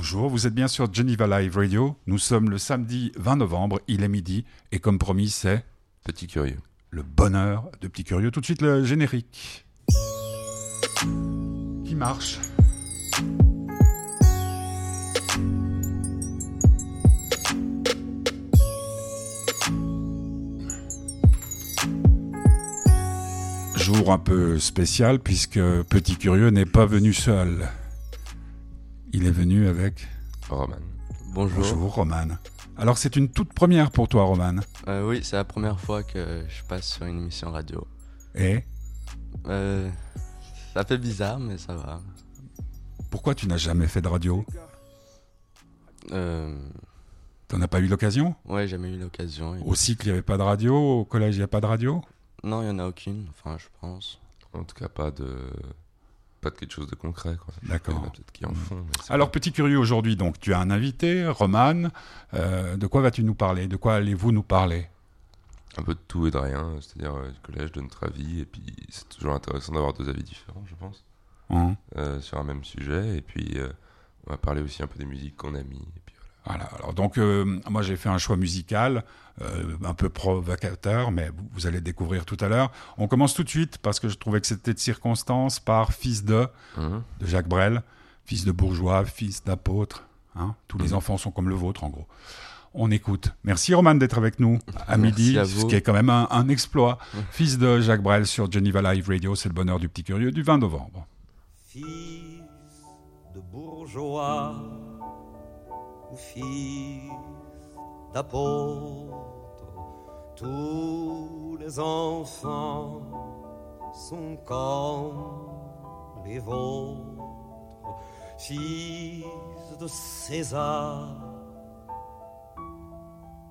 Bonjour, vous êtes bien sur Geneva Live Radio. Nous sommes le samedi 20 novembre, il est midi, et comme promis, c'est Petit curieux. le bonheur de Petit Curieux. Tout de suite, le générique. Qui marche? Jour un peu spécial puisque Petit Curieux n'est pas venu seul. Il est venu avec Roman. Bonjour. Bonjour Roman. Alors c'est une toute première pour toi Roman. Euh, oui, c'est la première fois que je passe sur une émission radio. Et? Euh, ça fait bizarre, mais ça va. pourquoi tu n'as jamais fait de radio? Euh, T'en as pas eu l'occasion? Ouais, j'ai jamais eu l'occasion. Au cycle, il n'y avait pas de radio? Au collège, il n'y a pas de radio? Non, il y en a aucune, enfin, je pense. En tout cas, pas de pas de quelque chose de concret. D'accord. Peut-être qui en font. Alors, petit curieux aujourd'hui, donc tu as un invité, Roman. Euh, de quoi vas-tu nous parler? De quoi allez-vous nous parler? Un peu de tout et de rien. C'est-à-dire euh, le collège de notre avis. Et puis, c'est toujours intéressant d'avoir deux avis différents, je pense, Hein euh, sur un même sujet. Et puis, euh, on va parler aussi un peu des musiques qu'on a mis. Et puis, voilà. Alors donc, euh, moi j'ai fait un choix musical, euh, un peu provocateur, mais vous, vous allez découvrir tout à l'heure. On commence tout de suite parce que je trouvais que c'était de circonstance par Fils de Hein de Jacques Brel, fils de bourgeois, fils d'apôtre. hein. Tous les Mhm. enfants sont comme le vôtre, en gros. On écoute. Merci Roman d'être avec nous à Merci midi, à ce qui est quand même un, un exploit. Mhm. Fils de Jacques Brel sur Geneva Live Radio, c'est le bonheur du petit curieux du 20 novembre. Fils de bourgeois fils d'apôtre, tous les enfants sont comme les vôtres. Fils de César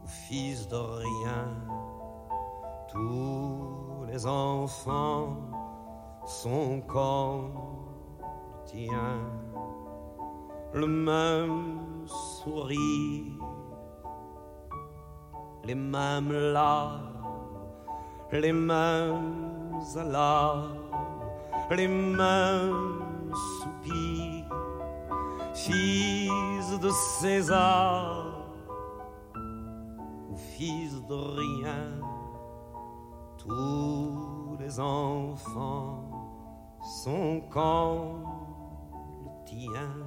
ou fils de rien, tous les enfants sont comme le tien, le même sourire, les mêmes larmes, les mêmes alarmes, les mêmes soupirs, fils de César ou fils de rien tous les enfants sont comme le tien.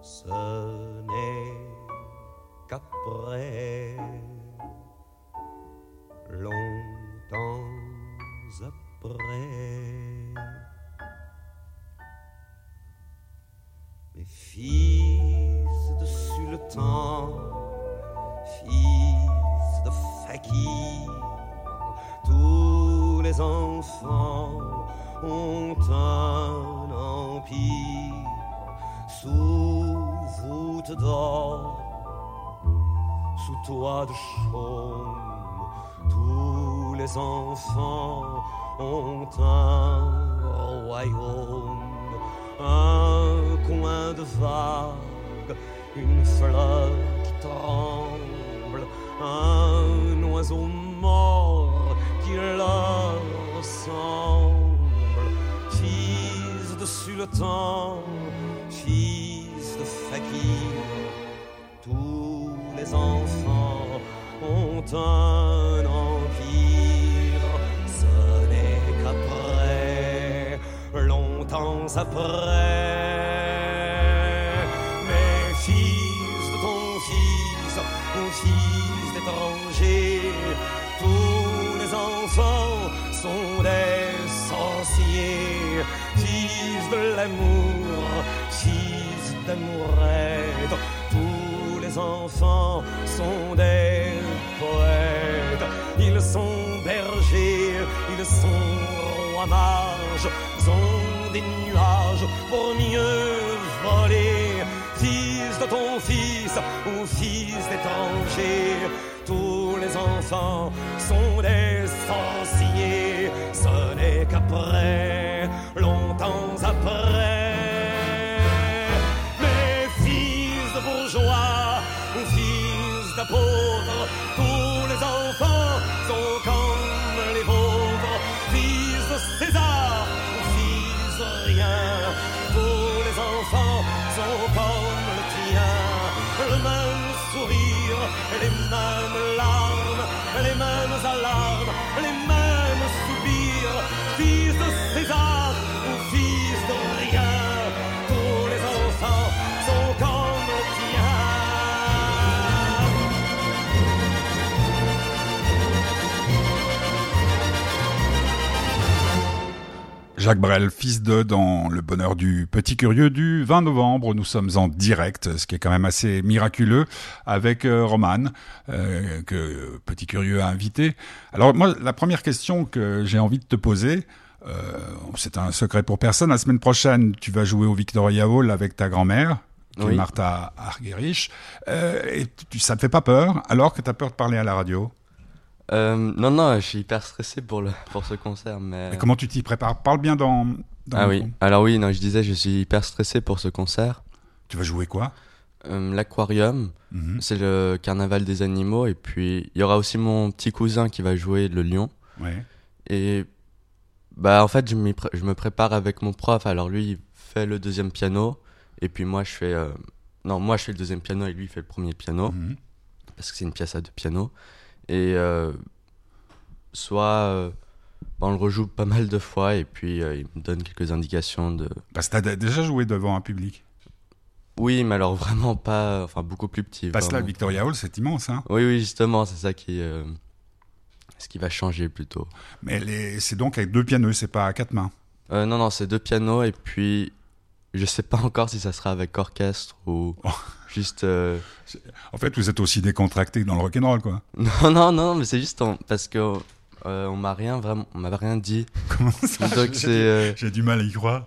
Ce n'est qu'après, longtemps après, mes fils de sultan, fils de fakir, tous les enfants ont un empire sous voûte d'or, sous toit de chaume. Tous les enfants ont un royaume, un coin de vague, une fleur qui tremble, un oiseau mort qui leur ressemble. Fils de sultan, fils de fakir, tous les enfants ont un empire. Ce n'est qu'après, longtemps après, mes fils de ton fils, mon fils d'étranger, tous les enfants sont des sorciers, fils de l'amour, fils d'amourette, tous les enfants sont des poètes, ils sont bergers, ils sont rois mages, ont des nuages pour mieux voler, fils de ton fils ou fils d'étranger, tous les enfants sont des sorciers, ce n'est qu'après, fils d'apôtres, Jacques Brel, fils de dans Le bonheur du petit curieux du 20 novembre. Nous sommes en direct, ce qui est quand même assez miraculeux, avec euh, Roman, euh, que Petit Curieux a invité. Alors moi, la première question que j'ai envie de te poser, euh, c'est un secret pour personne. La semaine prochaine, tu vas jouer au Victoria Hall avec ta grand-mère, qui est Oui. Martha Argerich. Et tu, ça te fait pas peur, alors que tu as peur de parler à la radio? Euh, non, non, je suis hyper stressé pour, le, pour ce concert, mais... Comment tu t'y prépares? Parle bien dans... dans Ah oui, alors oui, non, je disais, je suis hyper stressé pour ce concert. Tu vas jouer quoi? Euh, L'aquarium, Mhm. c'est le carnaval des animaux, et puis il y aura aussi mon petit cousin qui va jouer le lion. Ouais. Et bah en fait, je, je me prépare avec mon prof. Alors lui, il fait le deuxième piano, et puis moi, je fais... euh, Non, moi, je fais le deuxième piano, et lui, il fait le premier piano. Mhm. parce que c'est une pièce à deux pianos. Et euh, soit euh, bah, on le rejoue pas mal de fois et puis euh, il me donne quelques indications de. Parce que t'as déjà joué devant un public. Oui, mais alors vraiment pas. Enfin, beaucoup plus petit. Parce que là. Victoria Hall, c'est immense, hein. Oui, oui, justement, c'est ça qui. euh, ce qui va changer plutôt. Mais les- c'est donc avec deux pianos, c'est pas à quatre mains. Euh, non, non, c'est deux pianos et puis. Je sais pas encore si ça sera avec orchestre ou juste. euh, En fait, vous êtes aussi décontracté dans le rock'n'roll, quoi. Non, non, non, mais c'est juste en- parce que euh, on m'a rien vraiment, on m'avait rien dit. Comment ça J'ai euh, j'ai du mal à y croire.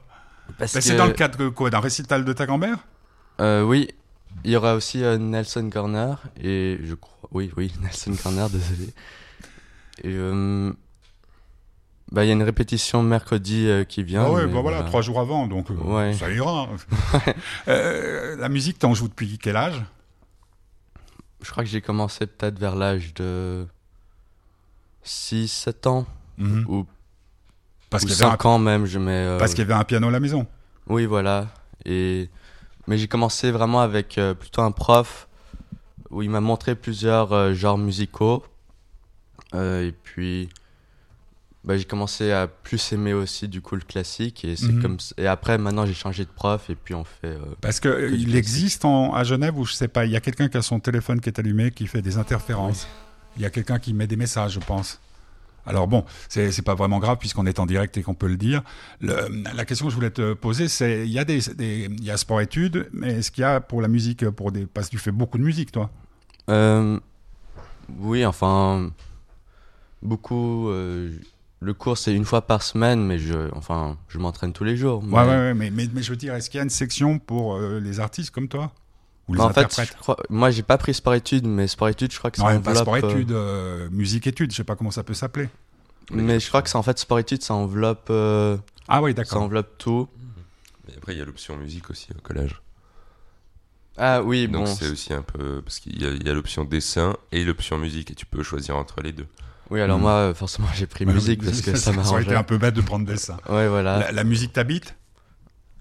parce que c'est dans le cadre quoi D'un récital de ta grand-mère? Euh, oui, il y aura aussi Nelson Corner et je crois, oui, oui, Nelson Corner, désolé. Et bah il y a une répétition mercredi euh, qui vient. Ah ouais, bah voilà, trois jours avant, donc euh, Ouais. ça ira. Euh, la musique, t'en joues depuis quel âge? Je crois que j'ai commencé peut-être vers l'âge de 6-7 ans Mhm. ou, Parce ou qu'il y, avait un- 5 ans même, je mets. parce qu'il y avait un piano à la maison. Oui, voilà. Et mais j'ai commencé vraiment avec plutôt un prof où il m'a montré plusieurs genres musicaux. Et puis bah, j'ai commencé à plus aimer aussi du coup le classique et c'est Mhm. comme et après maintenant j'ai changé de prof et puis on fait euh, Parce que euh, il existe en- à Genève, ou je sais pas, il y a quelqu'un qui a son téléphone qui est allumé, qui fait des interférences. Il y a quelqu'un qui met des messages, je pense. Alors bon, c'est c'est pas vraiment grave puisqu'on est en direct et qu'on peut le dire. Le- la question que je voulais te poser, c'est il y a des, des- il y a sport études, mais est-ce qu'il y a pour la musique, pour des parce que tu fais beaucoup de musique, toi? Euh, oui, enfin, beaucoup. euh, le cours, c'est une fois par semaine, mais je, enfin, je m'entraîne tous les jours. Ouais, mais- ouais, ouais, mais, mais, mais je veux dire, est-ce qu'il y a une section pour euh, les artistes comme toi? Ou les Mais en fait, interprètes? je crois, moi, j'ai pas pris sport-études, mais sport-études, je crois que ça Non, enveloppe. pas sport euh, études, euh, musique études, je sais pas comment ça peut s'appeler. mais je crois que c'est en fait sport-études, ça enveloppe, euh, Ah oui, ça d'accord. enveloppe tout. Et après, il y a l'option musique aussi au collège. Ah oui, Donc bon. c'est aussi un peu. Parce qu'il y a, il y a l'option dessin et l'option musique, et tu peux choisir entre les deux. Oui, alors Hmm. moi, euh, forcément, j'ai pris musique parce que ça aurait été un peu bête de prendre dessin. Ouais, voilà. La, la musique t'habite?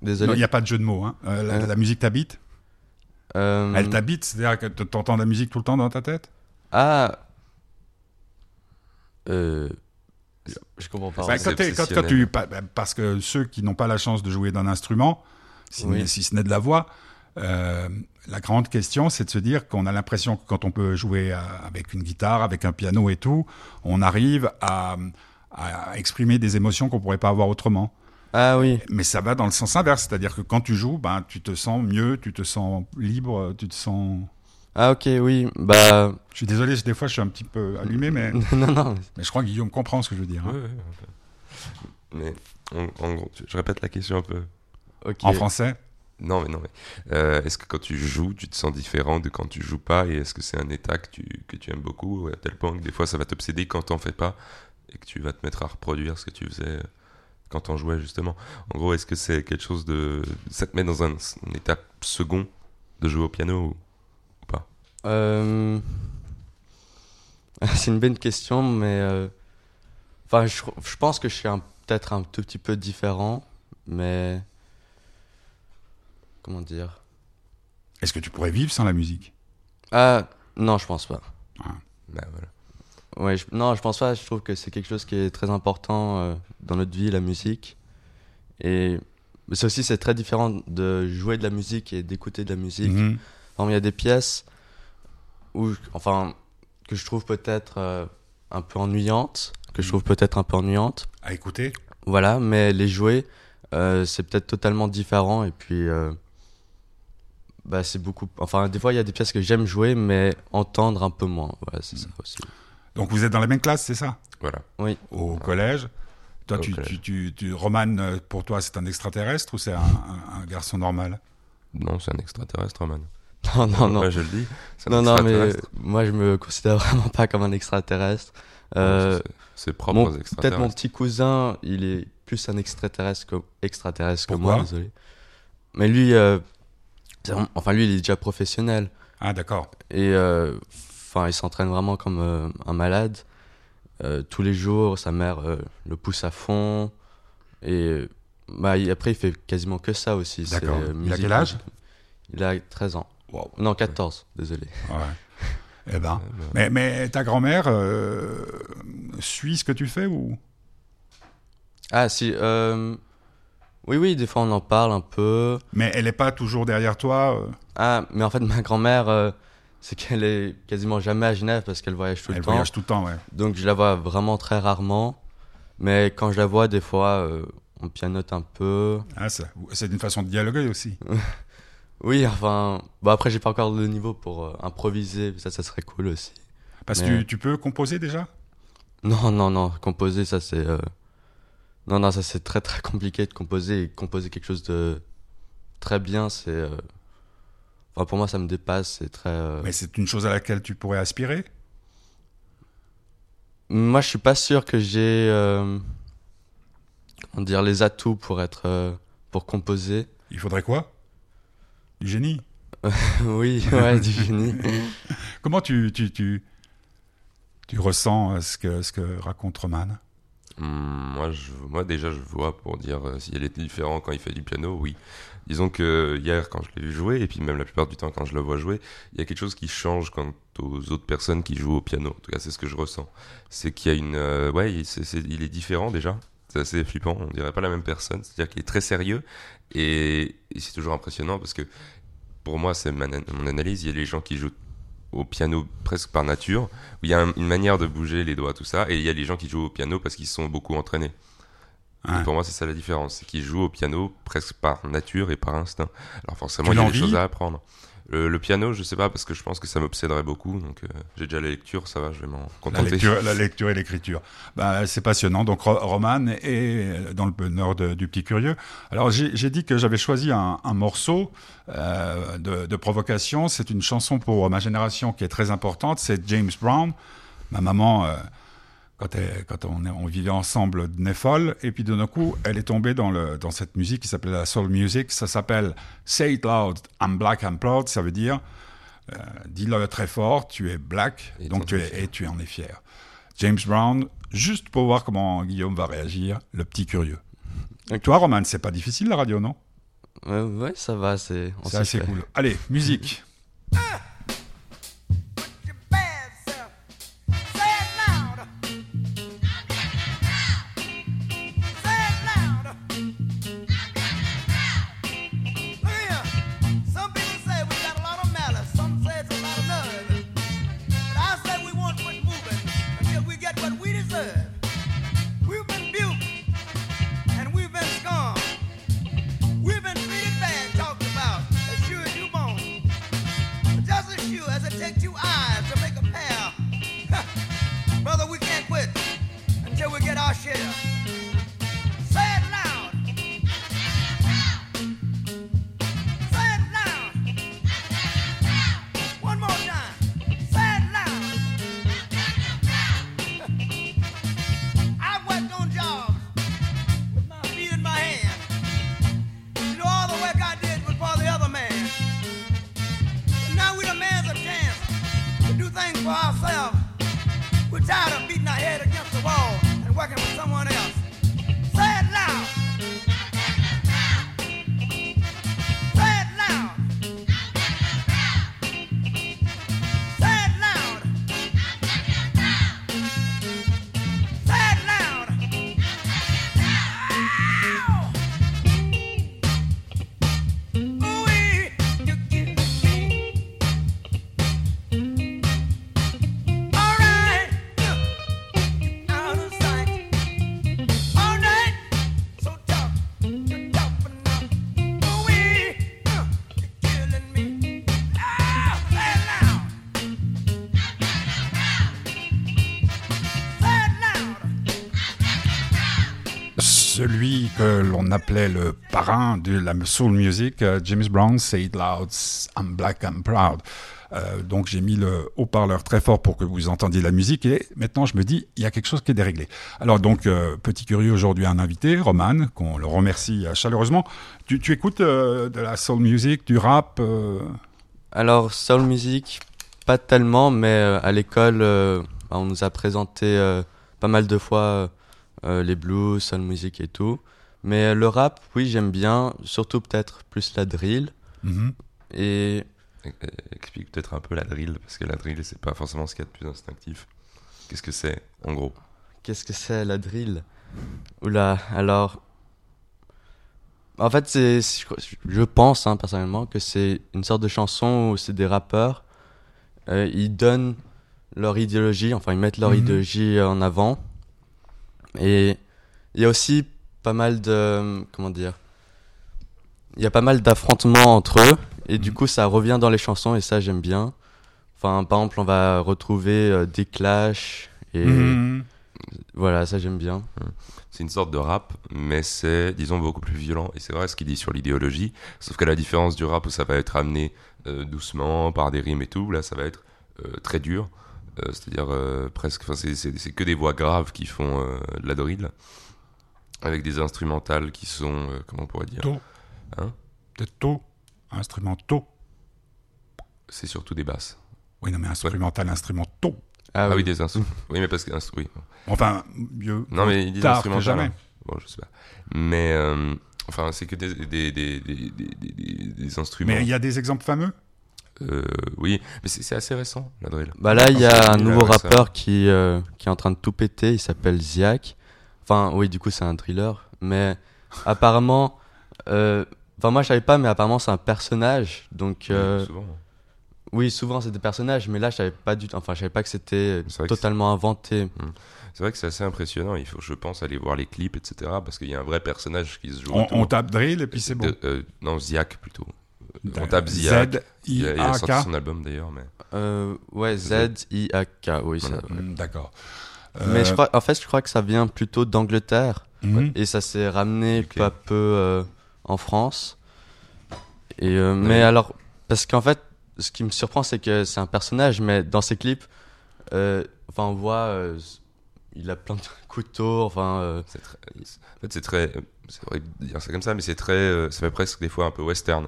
Non, Désolé. il n'y a pas de jeu de mots. Hein. Euh, la, Euh. la musique t'habite? Euh, Elle t'habite, c'est-à-dire que t'entends la musique tout le temps dans ta tête? Ah. Euh. Je, comprends pas. Bah, quand tu, pa- bah, Parce que ceux qui n'ont pas la chance de jouer d'un instrument, si, Oui. si ce n'est de la voix, euh, la grande question, c'est de se dire qu'on a l'impression que quand on peut jouer à- avec une guitare, avec un piano et tout, on arrive à, à exprimer des émotions qu'on pourrait pas avoir autrement. Ah oui. Mais ça va dans le sens inverse, c'est-à-dire que quand tu joues, ben, tu te sens mieux, tu te sens libre, tu te sens... Ah ok, oui. Bah. Je suis désolé, des fois je suis un petit peu allumé, mais, non, non. mais je crois que Guillaume comprend ce que je veux dire. hein. Un peu. Mais en, en gros, je répète la question un peu. Ok. En français? Non, mais non, mais. euh, est-ce que quand tu joues, tu te sens différent de quand tu joues pas? Et est-ce que c'est un état que tu, que tu aimes beaucoup À tel point que des fois ça va t'obséder quand t'en fais pas et que tu vas te mettre à reproduire ce que tu faisais euh, quand t'en jouais justement? En gros, est-ce que c'est quelque chose de. Ça te met dans un, état second de jouer au piano ou, pas? Euh, C'est une bonne question, mais enfin, je, je pense que je suis peut-être un tout petit peu différent, mais comment dire? Est-ce que tu pourrais vivre sans la musique? Ah, Non, je pense pas. Bah, voilà. Ouais, je- non, je pense pas. Je trouve que c'est quelque chose qui est très important euh, dans notre vie, la musique. Et mais c'est aussi c'est très différent de jouer de la musique et d'écouter de la musique. Mhm. Exemple, il y a des pièces où, enfin, que je trouve peut-être euh, un peu ennuyantes, que je trouve peut-être un peu ennuyantes. À écouter? Voilà, mais les jouer, euh, c'est peut-être totalement différent. Et puis, euh, bah, c'est beaucoup. Enfin, des fois, il y a des pièces que j'aime jouer, mais entendre un peu moins. Voilà, c'est ça aussi. Donc vous êtes dans la même classe, c'est ça? Voilà. Oui. Au collège? Toi, Au tu, collège. tu, tu, tu- Roman, pour toi, c'est un extraterrestre ou c'est un, un- un garçon normal? Non, c'est un extraterrestre, man. Non, non, non. Ouais, je le dis. c'est un Non, non, mais moi, je me considère vraiment pas comme un extraterrestre. Euh, C'est- propre mon- aux Peut-être mon petit cousin, il est plus un extraterrestre que, extraterrestre que moi, désolé. Mais lui, euh, enfin, lui, il est déjà professionnel. Ah, d'accord. Et euh, enfin, il s'entraîne vraiment comme euh, un malade. Euh, tous les jours, sa mère le pousse à fond. Et bah, il- après, il fait quasiment que ça aussi. D'accord. Il a quel âge? Il a 13 ans. Wow. Non, 14, désolé. Ouais. eh ben. Mais, mais ta grand-mère euh, suit ce que tu fais ou? Ah, si. euh, Oui, oui, des fois on en parle un peu. Mais elle n'est pas toujours derrière toi euh, Ah, mais en fait, ma grand-mère, euh, c'est qu'elle est quasiment jamais à Genève parce qu'elle voyage tout Elle le temps. voyage tout le temps, ouais. Donc je la vois vraiment très rarement. Mais quand je la vois, des fois, euh, on pianote un peu. Ah, c'est une façon de dialoguer aussi. Oui, enfin. Bon, après, j'ai pas encore le niveau pour improviser. Ça, ça serait cool aussi. Parce que Mais- tu peux composer déjà? Non, non, non. Composer, ça, c'est. Non, non, ça, c'est très, très compliqué de composer. Et composer quelque chose de très bien, c'est. euh, Enfin, pour moi, ça me dépasse. C'est très. euh, Mais c'est une chose à laquelle tu pourrais aspirer? Moi, je suis pas sûr que j'ai. euh, Comment dire, les atouts pour être. Pour composer. Il faudrait quoi? Du génie? Oui, ouais, du génie. Comment tu, tu, tu, tu ressens ce que, ce que raconte Roman? Moi, je, moi, déjà, je vois pour dire euh, si elle est différente quand il fait du piano, oui. Disons que hier, quand je l'ai vu jouer, et puis même la plupart du temps quand je le vois jouer, il y a quelque chose qui change quant aux autres personnes qui jouent au piano. En tout cas, c'est ce que je ressens. C'est qu'il y a une. euh, ouais, c'est- il est différent déjà. C'est assez flippant. On dirait pas la même personne. C'est-à-dire qu'il est très sérieux. Et, et c'est toujours impressionnant parce que pour moi, c'est mon analyse. Il y a les gens qui jouent au piano presque par nature, où il y a un- une manière de bouger les doigts, tout ça, et il y a les gens qui jouent au piano parce qu'ils sont beaucoup entraînés. Ouais. Pour moi, c'est ça la différence, c'est qu'ils jouent au piano presque par nature et par instinct. Alors forcément, il y a des choses à apprendre. Le, le piano, je sais pas, parce que je pense que ça m'obséderait beaucoup, donc euh, j'ai déjà la lecture, ça va, je vais m'en La contenter. lecture, la lecture et l'écriture. Bah, c'est passionnant. Donc, Ro- Roman est dans le bonheur de- du petit curieux. Alors, j'ai j'ai dit que j'avais choisi un, un morceau euh, de, de provocation. C'est une chanson pour ma génération qui est très importante. C'est James Brown. Ma maman, euh, quand, elle- quand on, vivait ensemble, devenait folle. Et puis, d'un coup, elle est tombée dans, le, dans cette musique qui s'appelait la soul music. Ça s'appelle Say It Loud, I'm Black, I'm Proud. Ça veut dire, euh, dis-le très fort, tu es black, Et donc tu es es, fier. et tu en es fier. James Brown, juste pour voir comment Guillaume va réagir, le petit curieux. Toi, Roman, c'est pas difficile la radio, non? Ouais, ouais, ça va, c'est. assez fait. cool. Allez, musique. celui que l'on appelait le parrain de la soul music, euh, James Brown, Say It Loud, I'm Black, I'm Proud. Euh, donc j'ai mis le haut-parleur très fort pour que vous entendiez la musique et maintenant je me dis il y a quelque chose qui est déréglé. Alors donc euh, petit curieux aujourd'hui un invité, Roman, qu'on le remercie chaleureusement. Tu, écoutes de la soul music, du rap Alors, soul music, pas tellement, mais à l'école, bah, on nous a présenté pas mal de fois les blues, soul music et tout. Mais euh, le rap, oui, j'aime bien, surtout peut-être plus la drill. mhm. Et Euh, Explique peut-être un peu la drill, parce que la drill, c'est pas forcément ce qu'il y a de plus instinctif. Qu'est-ce que c'est, en gros? Qu'est-ce que c'est la drill? Oula, alors. En fait, c'est, je pense hein, personnellement que c'est une sorte de chanson où c'est des rappeurs, euh, ils donnent leur idéologie, enfin ils mettent leur Mhm. idéologie en avant. Et il y a aussi pas mal de. Comment dire Il y a pas mal d'affrontements entre eux, et du coup ça revient dans les chansons, et ça j'aime bien. Enfin, par exemple, on va retrouver euh, des clashs, et Mhm. voilà, ça j'aime bien. C'est une sorte de rap, mais c'est, disons, beaucoup plus violent. Et c'est vrai ce qu'il dit sur l'idéologie. Sauf qu'à la différence du rap où ça va être amené euh, doucement, par des rimes et tout, là, ça va être euh, très dur. Euh, C'est-à-dire euh, presque, enfin, c'est- c'est c'est que des voix graves qui font euh, de la drill. Avec des instrumentales qui sont, euh, comment on pourrait dire? Tôt. Hein? Peut-être tôt. Instrumentaux. C'est surtout des basses. Oui, non, mais instrumental, instrumentaux. Ah, Ah, oui, des instruments. oui, mais parce que. instru- Oui. Enfin, mieux. Non, mais ils disent instrumental. jamais. hein. Bon, je sais pas. Mais, euh, enfin, c'est que des, des, des, des, des, des- des- des instruments. Mais il y a des exemples fameux? Euh, oui, mais c'est assez récent, la drill. Bah là, il y a un nouveau rappeur qui, euh, qui est en train de tout péter, il s'appelle Ziak. Enfin, oui, du coup, c'est un thriller. Mais apparemment, euh, enfin, moi, je savais pas, mais apparemment, c'est un personnage. Donc, euh, Oui, souvent. oui, souvent, c'est des personnages, mais là, je savais pas du tout. Enfin, je savais pas que c'était que totalement inventé. C'est vrai que c'est assez impressionnant. Il faut, je pense, aller voir les clips, etc. Parce qu'il y a un vrai personnage qui se joue. on, on tape drill et puis c'est bon. De- euh, non, Ziak plutôt. On tape Ziak. Il a, il a sorti son album d'ailleurs, mais. Euh, ouais, Z-I-A-K, oui. Hmm, D'accord. Mais Euh, je crois, en fait, je crois que ça vient plutôt d'Angleterre. mhm. Et ça s'est ramené peu à peu euh, en France. Et, euh, mais alors, parce qu'en fait, ce qui me surprend, c'est que c'est un personnage, mais dans ses clips, euh, enfin, on voit, euh, il a plein de couteaux, enfin, euh, C'est très, en fait, c'est très. C'est vrai de dire ça comme ça, mais c'est très. Ça fait presque des fois un peu western.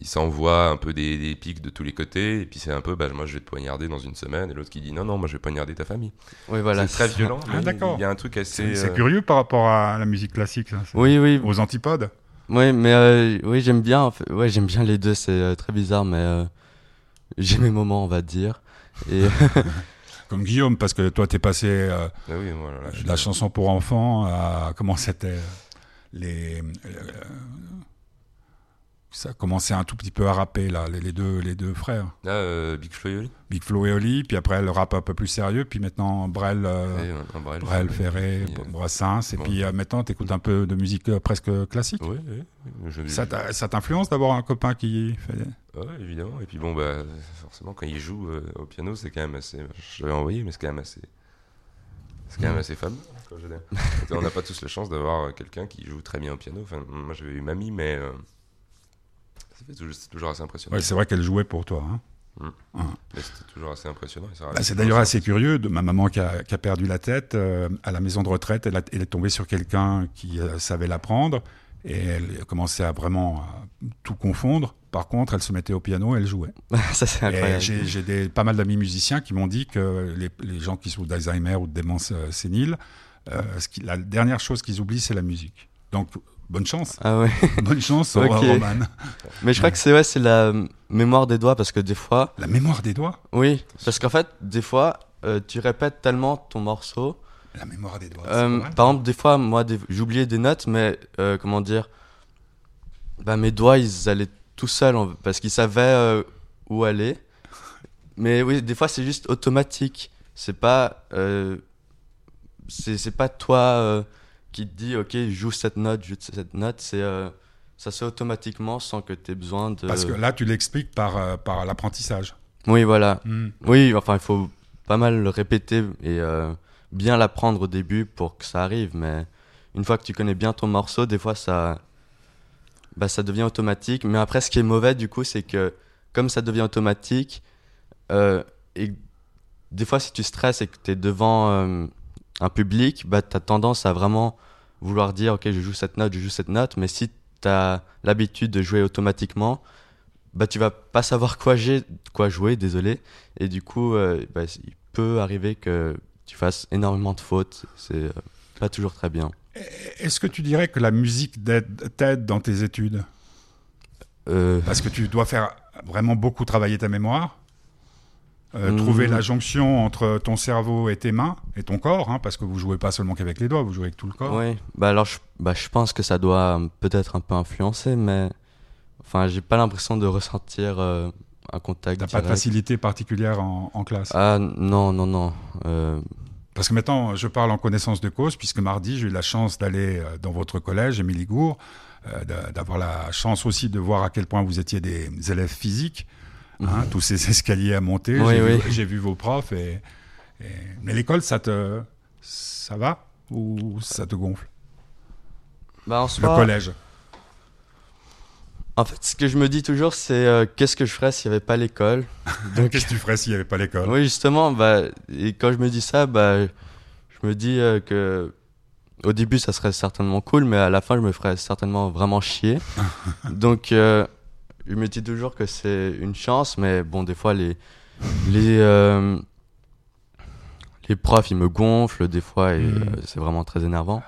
Il s'envoie un peu des, des pics de tous les côtés, et puis c'est un peu, bah, moi je vais te poignarder dans une semaine, et l'autre qui dit non, non, moi je vais poignarder ta famille. oui, voilà. c'est très violent, Ah, d'accord. il y a un truc assez. C'est euh, curieux par rapport à la musique classique, ça. C'est- Oui, oui, Aux antipodes. oui, mais euh, oui, j'aime bien, en fait. ouais, j'aime bien les deux, c'est euh, très bizarre, mais euh, j'ai mes moments, on va dire. Et Comme Guillaume, parce que toi, t'es passé euh, ah oui, voilà, là, je de suis- la chanson pour enfants à. Comment c'était euh, les. Ça commençait un tout petit peu à rapper, là, les, les deux, les deux frères. Là, euh, Big Flo et Oli Big Flo et Oli, puis après le rap un peu plus sérieux, puis maintenant Brel, euh, Ouais, un- un Brel. Brel Ferré, Brassens, et bon. puis euh, maintenant t'écoutes un peu de musique euh, presque classique. Oui, oui. Ça t'influence d'avoir un copain qui fait. Ouais, évidemment. Et puis bon, bah, forcément, quand il joue euh, au piano, c'est quand même assez. Je l'avais envoyé, mais c'est quand même assez. C'est quand même assez je veux dire. on n'a pas tous la chance d'avoir euh, quelqu'un qui joue très bien au piano. Enfin, moi, j'avais eu mamie, mais euh, ça fait toujours- c'est toujours assez impressionnant. Ouais, c'est vrai qu'elle jouait pour toi. hein. Mais c'était toujours assez impressionnant. Bah, c'est d'ailleurs assez curieux de ma maman qui a, qui a perdu la tête euh, à la maison de retraite. Elle, a- elle est tombée sur quelqu'un qui euh, savait l'apprendre et elle a commencé à vraiment euh, tout confondre. Par contre, elle se mettait au piano et elle jouait. ça, c'est incroyable. J'ai pas mal d'amis musiciens qui m'ont dit que les, les gens qui souffrent d'Alzheimer ou de démence euh, sénile, euh, ce qui- la dernière chose qu'ils oublient, c'est la musique. Donc, bonne chance. Ah ouais. Bonne chance, Ok. Roman. Mais je crois que c'est ouais, c'est la mémoire des doigts parce que des fois, La mémoire des doigts? Oui, parce qu'en fait, des fois, euh, tu répètes tellement ton morceau. La mémoire des doigts. Euh, par exemple, des fois, moi, des- j'oubliais des notes, mais euh, comment dire, bah, mes doigts, ils allaient tout seuls en- parce qu'ils savaient euh, où aller. Mais oui, des fois, c'est juste automatique. C'est pas, c'est c'est pas toi qui te dis, ok, joue cette note, joue cette note. C'est euh, ça se fait automatiquement sans que tu aies besoin de. Parce que là, tu l'expliques par, euh, par l'apprentissage. Oui, voilà. Hmm. Oui, enfin, il faut pas mal le répéter et euh, bien l'apprendre au début pour que ça arrive. Mais une fois que tu connais bien ton morceau, des fois ça, bah, ça devient automatique. Mais après, ce qui est mauvais du coup, c'est que comme ça devient automatique, et des fois si tu stresses et que tu es devant un public, bah, tu as tendance à vraiment vouloir dire ok je joue cette note, je joue cette note, mais si tu as l'habitude de jouer automatiquement, bah tu vas pas savoir quoi, quoi jouer, désolé, et du coup euh, bah, il peut arriver que tu fasses énormément de fautes, c'est euh, pas toujours très bien. Est-ce que tu dirais que la musique t'aide dans tes études? Euh, Parce que tu dois faire vraiment beaucoup travailler ta mémoire, euh, trouver la jonction entre ton cerveau et tes mains et ton corps, hein, parce que vous jouez pas seulement qu'avec les doigts, vous jouez avec tout le corps. Oui, bah alors je, bah, je pense que ça doit euh, peut-être un peu influencer, mais enfin j'ai pas l'impression de ressentir euh, un contact T'as pas de facilité particulière en, en classe? Ah non, non, non. Euh, Parce que maintenant, je parle en connaissance de cause, puisque mardi, j'ai eu la chance d'aller dans votre collège, Émilie Gour, d'a- d'avoir la chance aussi de voir à quel point vous étiez des élèves physiques, hein, tous ces escaliers à monter. Mhm. Oui, j'ai, oui. Vu, j'ai vu vos profs. Et, et- Mais l'école, ça te, ça va ou ça te gonfle? Bah en Le collège. en fait, ce que je me dis toujours, c'est euh, qu'est-ce que je ferais s'il y avait pas l'école? Donc, qu'est-ce que tu ferais s'il n'y avait pas l'école? Oui, justement, bah, et quand je me dis ça, bah, je me dis euh, que au début, ça serait certainement cool, mais à la fin, je me ferais certainement vraiment chier. Donc, euh, je me dis toujours que c'est une chance, mais bon, des fois, les, les, euh, les profs, ils me gonflent, des fois, et Mhm. euh, c'est vraiment très énervant.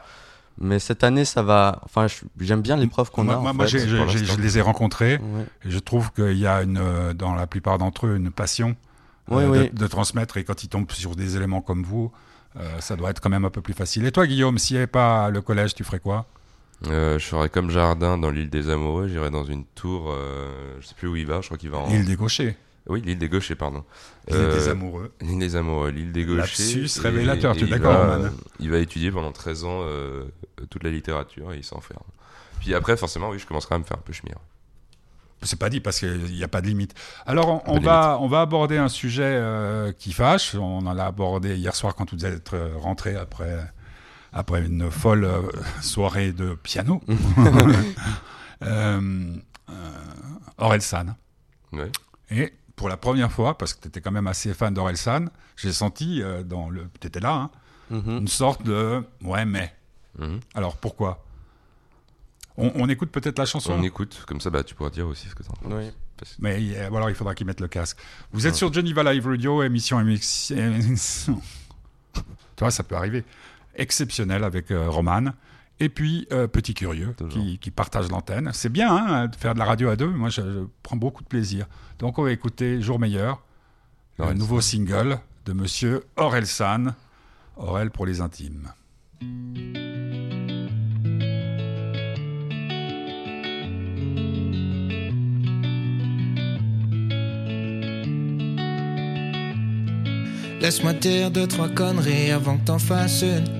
Mais cette année, ça va. Enfin, j'aime bien les profs qu'on a. moi, moi, fait, je les ai rencontrés Ouais. et je trouve qu'il y a une, euh, dans la plupart d'entre eux une passion euh, oui. De, de transmettre et quand ils tombent sur des éléments comme vous, ça doit être quand même un peu plus facile. Et toi, Guillaume, s'il n'y avait pas le collège, tu ferais quoi? Euh, je ferais comme Jardin dans l'île des Amoureux, j'irais dans une tour, euh, je sais plus où il va, je crois qu'il va en... L'île des gauchers, Oui, l'île des Gauchers, pardon. l'île Euh, des amoureux. L'île des Amoureux, l'île des Gauchers. Lapsus révélateur, tu es d'accord, Il va étudier pendant 13 ans euh, toute la littérature et il s'enferme. Puis après, forcément, oui, je commencerai à me faire un peu chemir. C'est pas dit parce qu'il n'y a pas de limite. Alors, on, va, on va aborder un sujet euh, qui fâche. On en a abordé hier soir quand vous êtes euh, rentré après, après une folle euh, soirée de piano. euh, euh, Orelsan. Ouais. Et pour la première fois, parce que tu étais quand même assez fan d'Orelsan, j'ai senti euh, dans le. Tu étais là, hein, Mhm. une sorte de. Ouais, mais. Mhm. Alors pourquoi? On, on écoute peut-être la chanson On écoute, comme ça bah, tu pourras dire aussi ce que t'en penses. Oui. Parce- Mais euh, alors il faudra qu'ils mettent le casque. Vous êtes sur Geneva Live Radio, émission émission. tu vois, ça peut arriver. Exceptionnel avec euh, Roman. Et puis, euh, Petit Curieux, qui, qui partage l'antenne. C'est bien hein, de faire de la radio à deux. Moi, je, je prends beaucoup de plaisir. Donc, on va écouter Jour meilleur, le nouveau single de monsieur Orelsan. Aurel pour les intimes. Laisse-moi dire deux, trois conneries avant que t'en fasses une.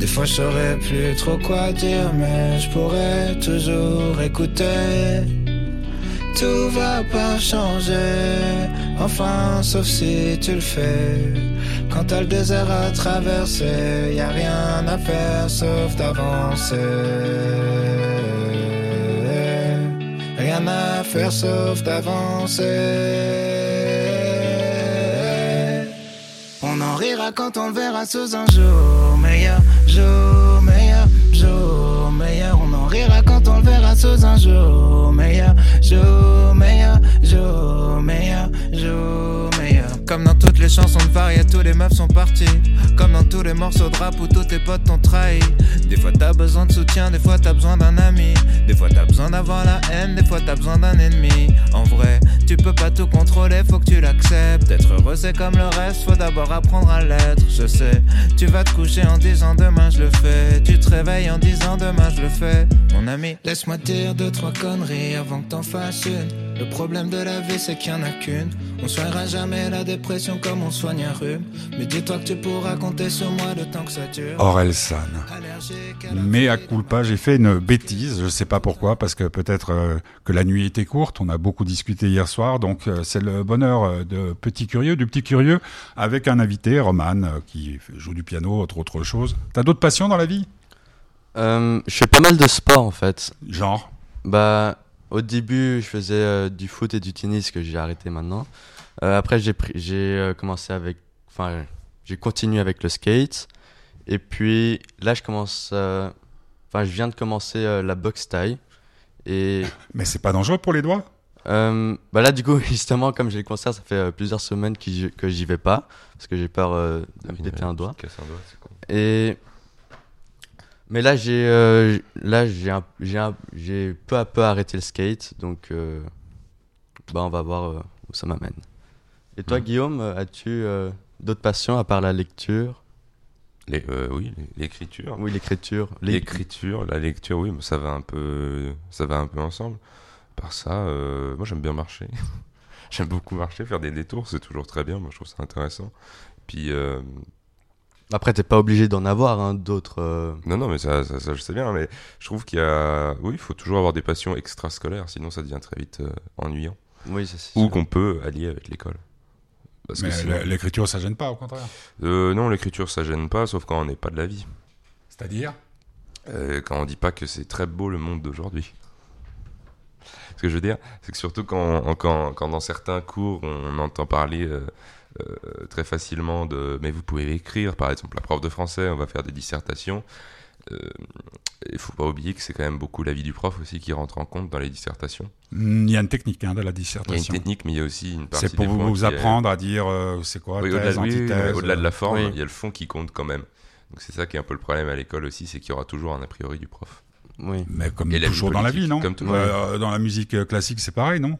Des fois je saurais plus trop quoi dire, mais je pourrais toujours écouter. Tout va pas changer, enfin sauf si tu le fais. Quand t'as le désert à traverser, y a rien à faire sauf d'avancer. Rien à faire sauf d'avancer. On en rira quand on verra sous un jour meilleur, jour meilleur, jour meilleur. On en rira quand on le verra sous un jour meilleur, jour meilleur, jour meilleur, jour meilleur. Comme dans toutes les chansons de tous les meufs sont partis. Comme dans tous les morceaux de rap où tous tes potes t'ont trahi. Des fois t'as besoin de soutien, des fois t'as besoin d'un ami. Des fois t'as besoin d'avoir la haine, des fois t'as besoin d'un ennemi. En vrai, tu peux pas tout contrôler, faut que tu l'acceptes. Être heureux c'est comme le reste, faut d'abord apprendre à l'être. Je sais, tu vas te coucher en disant demain je le fais. Tu te réveilles en disant demain je le fais. Mon ami, laisse-moi dire deux, trois conneries avant que t'en fasses une. Le problème de la vie c'est qu'il y en a qu'une. On soignera jamais la dépression comme on soigne un rhume. Mais dis-toi que tu pourras compter sur moi le temps que ça dure. À la Mais à culpa, j'ai fait une bêtise, je sais pas pourquoi, parce que peut-être euh, que la nuit était courte, on a beaucoup discuté hier soir, donc euh, c'est le bonheur euh, de Petit Curieux, du Petit Curieux, avec un invité, Roman, qui joue du piano, autre autre chose. T'as d'autres passions dans la vie? Euh, je fais pas mal de sport en fait. Genre? Bah, au début, je faisais euh, du foot et du tennis que j'ai arrêté maintenant. Euh, après, j'ai euh, commencé avec, enfin, j'ai continué avec le skate. Et puis là, je commence, euh, enfin, je viens de commencer euh, la boxe taille. Et Mais c'est pas dangereux pour les doigts? Euh, bah là, du coup, justement, comme j'ai le concert, ça fait euh, plusieurs semaines que j'y- que j'y vais pas parce que j'ai peur euh, de me péter un doigt. Un. Et mais là j'ai euh, là j'ai un- j'ai un- j'ai peu à peu arrêté le skate donc euh, bah on va voir euh, où ça m'amène. Et toi Mhm. Guillaume, as-tu euh, d'autres passions à part la lecture? Les- euh, oui, l'écriture. Oui, l'écriture. L'écriture, la lecture, oui, mais ça va un peu, ça va un peu ensemble. Par ça, euh, moi j'aime bien marcher. j'aime beaucoup marcher, faire des détours, c'est toujours très bien. Moi je trouve ça intéressant. Puis Après t'es pas obligé d'en avoir hein, d'autres. non, non, mais ça, ça, ça, je sais bien. Mais je trouve qu'il y a, oui, il faut toujours avoir des passions extrascolaires, sinon ça devient très vite ennuyant. Oui, c'est Ou qu'on peut allier avec l'école. Parce Mais l'écriture, ça gêne pas, au contraire. Euh, non, l'écriture ça gêne pas, sauf quand on n'est pas de la vie. C'est-à-dire? Euh, quand on dit pas que c'est très beau le monde d'aujourd'hui. Ce que je veux dire, c'est que surtout quand, quand, quand dans certains cours on entend parler euh, très facilement de mais vous pouvez écrire, par exemple la prof de français, on va faire des dissertations. Euh, Il faut pas oublier que c'est quand même beaucoup l'avis du prof aussi qui rentre en compte dans les dissertations. Hmm, Il y a une technique hein, de la Il y a une dissertation. technique, mais il y a aussi une partie C'est pour des vous, est- apprendre à dire euh, c'est quoi Oui, thèse, au-delà de, oui, oui, antithèse. ouais, au-delà de la forme, Oui. il y a le fond qui compte quand même. Donc c'est ça qui est un peu le problème à l'école aussi, c'est qu'il y aura toujours un a priori du prof. Oui. Mais comme Et toujours dans la vie, non comme tout. Euh, Dans la musique euh, classique, c'est pareil, non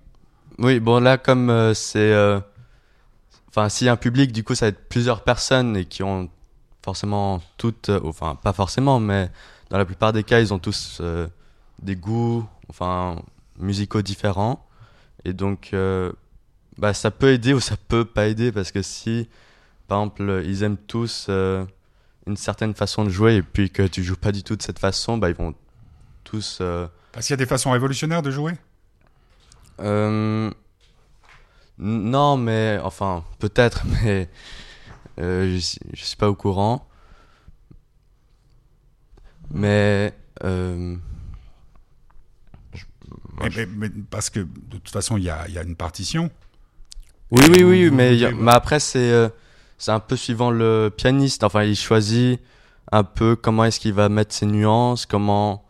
Oui, bon là comme euh, c'est euh, enfin s'il y a un public du coup ça va être plusieurs personnes et qui ont forcément toutes euh, enfin pas forcément mais dans la plupart des cas ils ont tous euh, des goûts enfin musicaux différents. Et donc euh, bah ça peut aider ou ça peut pas aider parce que si par exemple ils aiment tous euh, une certaine façon de jouer et puis que tu joues pas du tout de cette façon bah ils vont tous Parce qu'il y a des façons révolutionnaires de jouer? Non, mais enfin, peut-être, mais je, suis- je suis pas au courant. Mais euh, Moi, mais, mais- mais parce que de toute façon, il y a, il y a une partition. oui, oui, oui, vous- mais, vous y a- pouvez- mais après c'est euh, c'est un peu suivant le pianiste. Enfin, il choisit un peu comment est-ce qu'il va mettre ses nuances, comment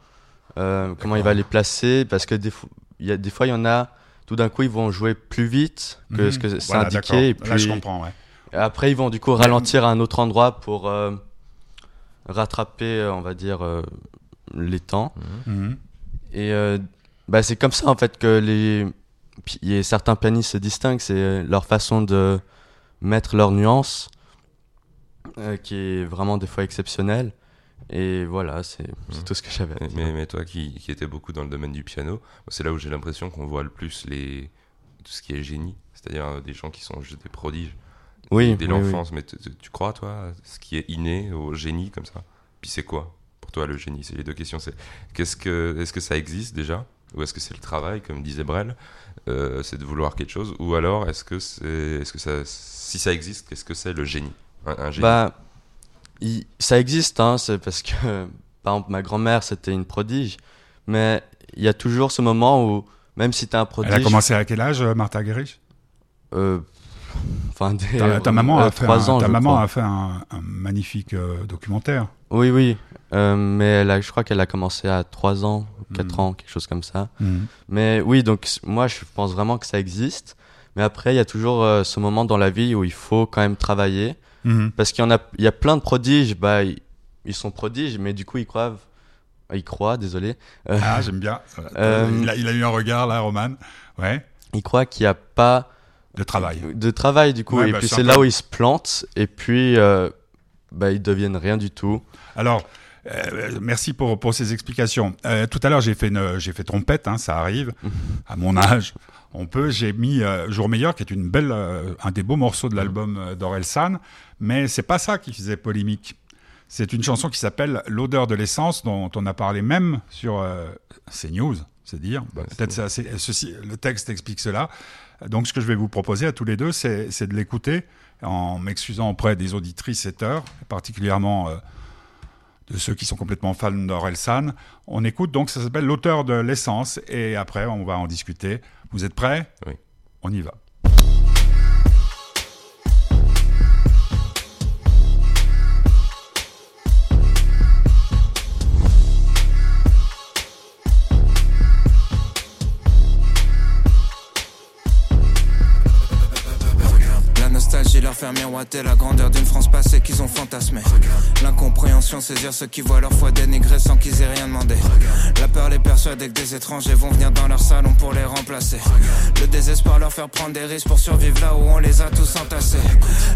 euh, comment il va les placer, parce que des fois, il y a des fois il y en a. Tout d'un coup, ils vont jouer plus vite que Mhm. ce que c'est Voilà, indiqué. Et puis, Là, je comprends, ouais. Et après, ils vont du coup ralentir à un autre endroit pour euh, rattraper, euh, on va dire, euh, les temps. Mhm. Et euh, bah, c'est comme ça, en fait, que les... pi- il y a certains pianistes se distinguent, c'est leur façon de mettre leurs nuances, euh, qui est vraiment des fois exceptionnelle. Et voilà, c'est Mhm. tout ce que j'avais à Mais, dire. mais, mais toi qui, qui étais beaucoup dans le domaine du piano, c'est là où j'ai l'impression qu'on voit le plus les, tout ce qui est génie, c'est-à-dire des gens qui sont juste des prodiges Oui, dès oui, oui. l'enfance. Mais tu- tu tu crois, toi, ce qui est inné au génie comme ça? Puis c'est quoi pour toi le génie? C'est les deux questions. C'est qu'est-ce que, est-ce que ça existe déjà? Ou est-ce que c'est le travail, comme disait Brel euh, C'est de vouloir quelque chose? Ou alors est-ce que, c'est, est-ce que ça, si ça existe, qu'est-ce que c'est le génie? Un, un génie? Bah, il- ça existe, hein, c'est parce que, par exemple, ma grand-mère, c'était une prodige, mais il y a toujours ce moment où, même si t'es un prodige, Elle a commencé à quel âge, euh, Martha Gerich euh, enfin, des, Ta, ta maman, a, fait un, ans, ta je maman crois. a fait un, un magnifique euh, documentaire. Oui, oui, euh, mais je crois qu'elle a commencé à 3 ans, 4 Mhm. ans, quelque chose comme ça. Mais oui, donc moi, je pense vraiment que ça existe, Mais après, il y a toujours euh, ce moment dans la vie où il faut quand même travailler. Mhm. Parce qu'il y en a, il y a plein de prodiges, bah, ils, sont prodiges, mais du coup, ils croient, ils croient, désolé, Euh, Ah, j'aime bien. Il, a, il a eu un regard là, Roman. Ouais, ils croient qu'il n'y a pas de travail. de travail, du coup. Ouais, et bah, puis c'est là où ils se plantent, et puis, euh, bah, ils deviennent rien du tout. Alors, euh, merci pour, pour ces explications. Euh, tout à l'heure, j'ai fait, une, j'ai fait trompette, hein, ça arrive, à mon âge. On peut, j'ai mis euh, Jour meilleur, qui est une belle, un des beaux morceaux de l'album d'Orelsan, mais c'est pas ça qui faisait polémique. C'est une chanson qui s'appelle L'odeur de l'essence, dont on a parlé même sur CNews, c'est dire. Bah, Peut-être ceci, le texte explique cela. Donc, ce que je vais vous proposer à tous les deux, c'est de l'écouter en m'excusant auprès des auditrices et heures, particulièrement euh, de ceux qui sont complètement fans d'Orelsan. On écoute donc, ça s'appelle L'auteur de l'essence, et après, on va en discuter. Vous êtes prêts? Oui. On y va. La grandeur d'une France passée qu'ils ont fantasmée. L'incompréhension saisir ceux qui voient leur foi dénigrée sans qu'ils aient rien demandé. La peur les persuader que des étrangers vont venir dans leur salon pour les remplacer. Le désespoir leur faire prendre des risques pour survivre là où on les a tous entassés.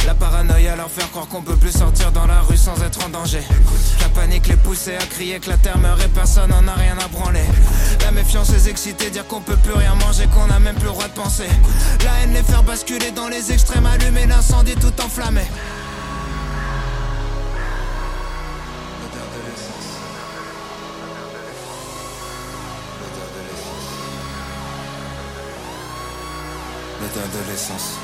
La paranoïa leur faire croire qu'on peut plus sortir dans la rue sans être en danger. La panique les pousser à crier que la terre meurt et personne n'en a rien à branler. La méfiance les exciter, dire qu'on peut plus rien manger, qu'on a même plus le droit de penser. La haine les faire basculer dans les extrêmes, allumer l'incendie tout enflammé. L'odeur de l'essence.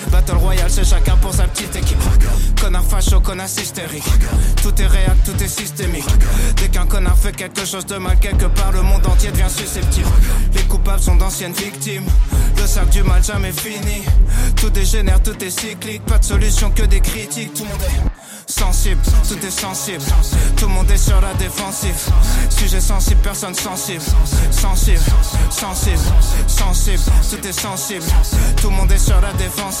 Battle Royale, c'est chacun pour sa petite équipe. Connard facho, connasse hystérique. Tout est réel, tout est systémique. Dès qu'un connard fait quelque chose de mal, quelque part, le monde entier devient susceptible. Les coupables sont d'anciennes victimes. Le sac du mal jamais fini. Tout dégénère, tout est cyclique. Pas de solution que des critiques. Tout le monde est sensible, tout est sensible. Tout le monde est sur la défensive. Sujet sensible, personne sensible. Sensible, sensible, sensible, tout est sensible. Tout le monde est sur la défensive.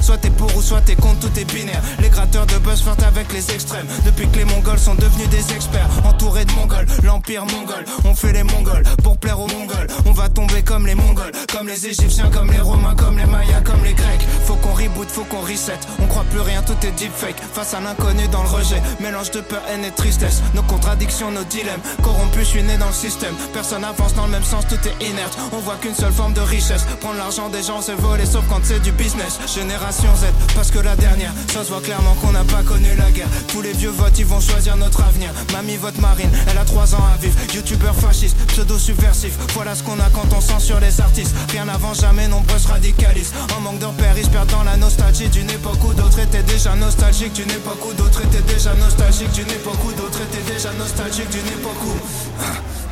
Soit t'es pour ou soit t'es contre, tout est binaire. Les gratteurs de buzz flirtent avec les extrêmes. Depuis que les mongols sont devenus des experts. Entourés de mongols, l'empire mongol. On fait les mongols pour plaire aux mongols. On va tomber comme les mongols, comme les égyptiens, comme les romains, comme les mayas, comme les grecs. Faut qu'on reboot, faut qu'on reset. On croit plus rien, tout est deepfake. Face à l'inconnu dans le rejet. Mélange de peur, haine et tristesse. Nos contradictions, nos dilemmes. Corrompus, je suis né dans le système. Personne avance dans le même sens, tout est inerte. On voit qu'une seule forme de richesse. Prendre l'argent des gens, c'est voler, sauf quand c'est du business. Génération Z, parce que la dernière, ça se voit clairement qu'on n'a pas connu la guerre. Tous les vieux votes, ils vont choisir notre avenir. Mamie vote marine, elle a 3 ans à vivre. Youtubeur fasciste, pseudo subversif. Voilà ce qu'on a quand on censure les artistes. Rien n'avance jamais, nombreuses radicalistes. En manque de repères, ils se perdent dans la nostalgie d'une époque où d'autres étaient déjà nostalgiques. D'une époque où d'autres étaient déjà nostalgiques. D'une époque où d'autres étaient déjà nostalgiques. D'une époque où.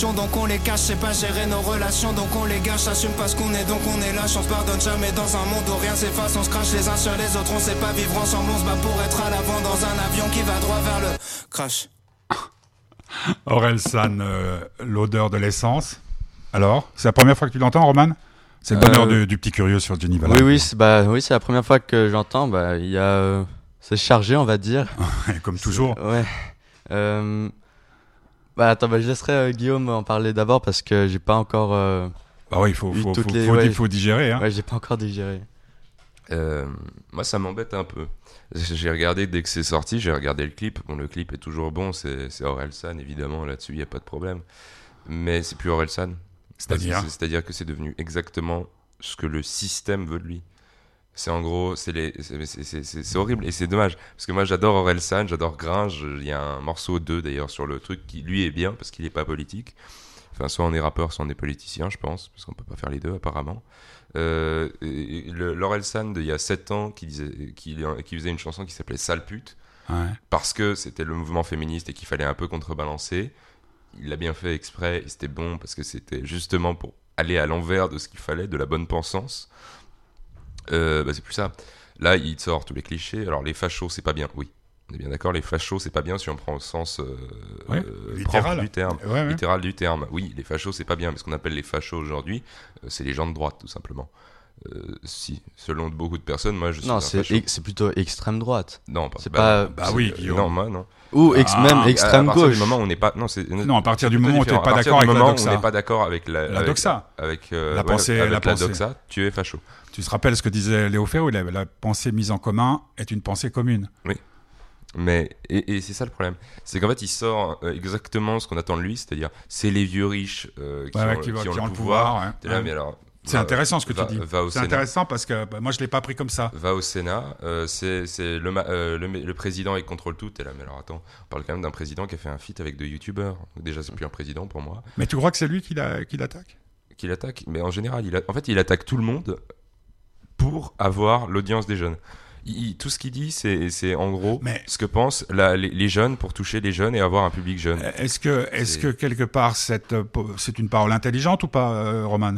passions, donc on les cache. C'est pas gérer nos relations, donc on les gâche. Assume parce qu'on est, donc on est lâche. On se pardonne jamais dans un monde où rien s'efface. On se crache les uns sur les autres, on sait pas vivre ensemble. On se bat pour être à l'avant dans un avion qui va droit vers le crash. Aurel San, euh, l'odeur de l'essence. Alors, c'est la première fois que tu l'entends, Roman? C'est le bonheur Euh, du, du petit curieux sur Jenny Oui, oui, c'est bah, oui, c'est la première fois que j'entends. Bah, il y a, euh, c'est chargé, on va dire. Comme toujours. Ouais. Bah, attends, bah, je laisserai euh, Guillaume en parler d'abord parce que j'ai pas encore, euh, Bah oui, il faut, Vu faut, toutes faut- les- faut- ouais. faut digérer. Hein. ouais, j'ai pas encore digéré. Euh, moi, ça m'embête un peu. J'ai regardé dès que c'est sorti, j'ai regardé le clip. Bon, le clip est toujours bon, c'est c'est Orelsan, évidemment, là-dessus, il n'y a pas de problème. Mais c'est plus Orelsan. C'est-à-dire C'est- C'est-à-dire que c'est devenu exactement ce que le système veut de lui. C'est en gros, c'est horrible et c'est dommage. Parce que moi, j'adore Orelsan, j'adore Gringe. Il y a un morceau 2 d'ailleurs sur le truc qui, lui, est bien parce qu'il n'est pas politique. Enfin, soit on est rappeur, soit on est politicien, je pense, parce qu'on peut pas faire les deux apparemment. Euh, le- L'Orelsan d'il y a 7 ans qui, disait, qui, qui faisait une chanson qui s'appelait Sale pute, Ouais. parce que c'était le mouvement féministe et qu'il fallait un peu contrebalancer. Il l'a bien fait exprès et c'était bon parce que c'était justement pour aller à l'envers de ce qu'il fallait, de la bonne pensance. Euh, bah, c'est plus ça. Là, il sort tous les clichés. Alors, les fachos, c'est pas bien. Oui, on est bien d'accord. Les fachos, c'est pas bien si on prend au sens euh, Ouais, euh, littéral. du terme. Ouais, ouais. Littéral du terme. Oui, les fachos, c'est pas bien. Mais ce qu'on appelle les fachos aujourd'hui, euh, c'est les gens de droite, tout simplement. Euh, si, selon beaucoup de personnes, moi, je suis Non, c'est plutôt extrême droite. Non, pas, c'est bah, pas- Bah c'est- oui, euh, Guillaume. Non, moi, non. Ou ex- Ah, même à- extrême à partir gauche. du moment où on n'est pas. Non, c'est. Non, à partir du moment où tu n'es pas À d'accord avec la doxa. on n'est pas d'accord avec la. Doxa. Avec, euh, La ouais, pensée- avec la pensée. doxa, tu es facho. Tu te rappelles ce que disait Léo Ferrou, la, la pensée mise en commun est une pensée commune. Mais et, et c'est ça le problème, c'est qu'en fait il sort euh, exactement ce qu'on attend de lui, c'est-à-dire c'est les vieux riches euh, qui, Ouais, ont, ouais, qui qui, ont qui le pouvoir. mais alors, C'est intéressant ce que va- tu dis. C'est intéressant parce que bah, moi je l'ai pas pris comme ça. Va au Sénat, euh, c'est le, euh, le, le président il contrôle tout. T'es là, mais alors attends, on parle quand même d'un président qui a fait un feat avec deux youtubeurs. Déjà c'est plus un président pour moi. Mais tu crois que c'est lui qui l'a- qui l'attaque? Qui l'attaque, mais en général, il a- en fait il attaque tout le monde pour avoir l'audience des jeunes. Il- il- tout ce qu'il dit, c'est c'est en gros Mais- ce que pensent la- les, les jeunes pour toucher les jeunes et avoir un public jeune. Est-ce que, est-ce que quelque part cette, euh, c'est une parole intelligente ou pas, euh, Roman?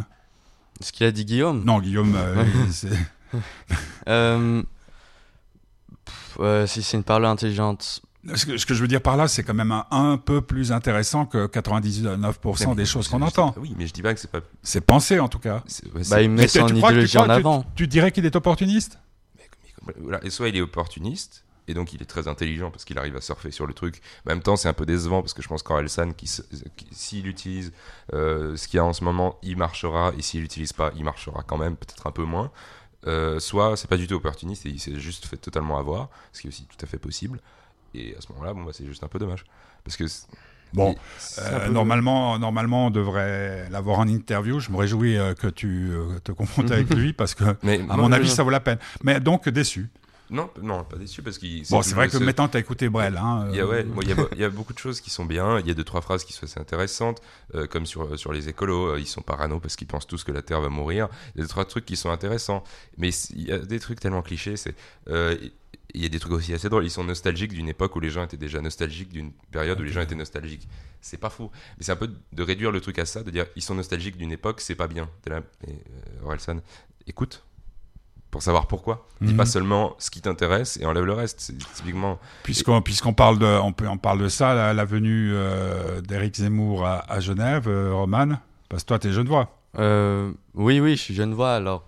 Ce qu'il a dit Guillaume? Non, Guillaume, euh, c'est- Euh, pff, euh, si c'est une parole intelligente. Ce que, ce que je veux dire par là, c'est quand même un, un peu plus intéressant que 99% des choses qu'on entend. Oui, mais je dis pas que c'est pas. C'est pensé en tout cas. c'est- ouais, Bah, il met Mais tu- son tu crois en avant. Tu dirais qu'il est opportuniste? Mais- mais- voilà. Et soit il est opportuniste, et donc il est très intelligent parce qu'il arrive à surfer sur le truc. Mais en même temps, c'est un peu décevant parce que je pense qu'Orelsan, qui- s'il utilise euh, ce qu'il y a en ce moment, il marchera, et s'il l'utilise pas, il marchera quand même, peut-être un peu moins. Euh, soit c'est pas du tout opportuniste et il s'est juste fait totalement avoir, ce qui est aussi tout à fait possible. Et à ce moment-là, bon, bah, c'est juste un peu dommage. Parce que. Bon, Euh, peu- normalement, normalement, on devrait l'avoir en interview. Je me réjouis euh, que tu euh, te confrontes avec lui parce que, Mais à mon avis, ça vaut la peine. Mais donc déçu. Non, non, pas déçu parce qu'il. Bon, c'est vrai que c'est- maintenant, tu as écouté Brel. Hein, Il y, a, ouais, moi, il, y a, il y a beaucoup de choses qui sont bien. Il y a deux, trois phrases qui sont assez intéressantes, comme sur, sur les écolos. Ils sont parano parce qu'ils pensent tous que la Terre va mourir. Il y a deux, trois trucs qui sont intéressants. Mais il y a des trucs tellement clichés. C'est, il y a des trucs aussi assez drôles. Ils sont nostalgiques d'une époque où les gens étaient déjà nostalgiques, d'une période où les gens étaient nostalgiques. C'est pas faux. Mais c'est un peu de réduire le truc à ça, de dire ils sont nostalgiques d'une époque, c'est pas bien. T'es là, et, euh, Orelsan, écoute. Pour savoir pourquoi. Dis Mhm. pas seulement ce qui t'intéresse et enlève le reste. C'est typiquement. Puisqu'on puisqu'on parle de on, peut, on parle de ça, la, la venue euh, d'Éric Zemmour à, à Genève, euh, Roman, parce que toi, tu es genevois. Euh, oui, oui, je suis genevois alors.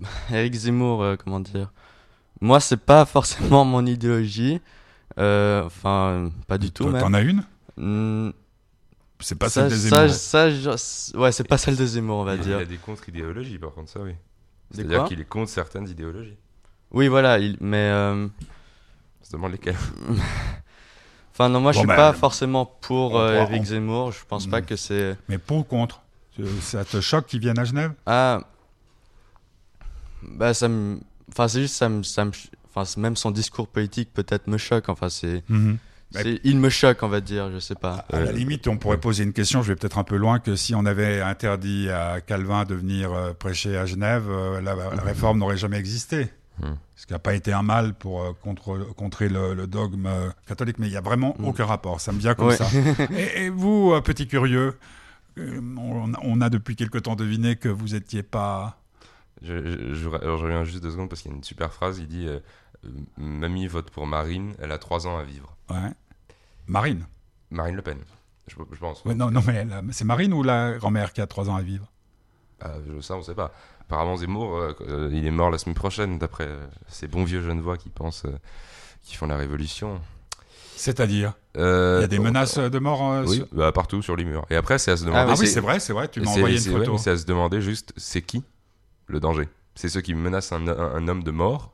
Eric Zemmour, euh, comment dire? Moi, c'est pas forcément mon idéologie. Euh, enfin, pas du tout. T'en as une? Hmm, C'est pas ça, celle des ça, Zemmour. ça, je- ouais, c'est pas celle de Zemmour, on va Il dire. a des contre-idéologies, par contre, ça oui. Des C'est-à-dire qu'il est contre certaines idéologies. Oui, voilà, il, mais euh, On se demande lesquelles. enfin non, moi je Bon, suis ben, pas forcément pour euh, Eric on- Zemmour. Je pense pas Mm. que c'est Mais pour ou contre? Euh, Ça te choque qu'il vienne à Genève? Ah bah ça me, enfin c'est juste ça me, ça me, enfin même son discours politique peut-être me choque. Enfin c'est, Bah, c'est- il me choque, on va dire, je sais pas. À la limite, on pourrait poser une question, je vais peut-être un peu loin, que si on avait interdit à Calvin de venir euh, prêcher à Genève, euh, la, la réforme n'aurait jamais existé. Hmm. Ce qui n'a pas été un mal pour euh, contre- contrer le, le dogme euh, catholique, mais il n'y a vraiment aucun rapport. Ça me vient comme Ouais. ça. et, et vous, euh, petit curieux, euh, on, on a depuis quelque temps deviné que vous n'étiez pas. Je, reviens juste deux secondes parce qu'il y a une super phrase. Il dit euh, euh, Mamie vote pour Marine, elle a trois ans à vivre. Ouais. Marine. Marine Le Pen, je, je pense. Ouais, non, non, mais c'est Marine ou la grand-mère qui a trois ans à vivre? Ah, ça, on sait pas. Apparemment, Zemmour, euh, euh, il est mort la semaine prochaine, d'après ces bons vieux Genevois qui pensent qu'ils font la révolution. C'est-à-dire? Euh, Il y a des menaces de mort euh, Oui, sur- bah, partout sur les murs. Et après, c'est à se demander. Ah oui, c'est- vrai, c'est vrai, tu m'as envoyé une ouais, photo. c'est à se demander juste, c'est qui? Le danger C'est ceux qui menacent un, un- un homme de mort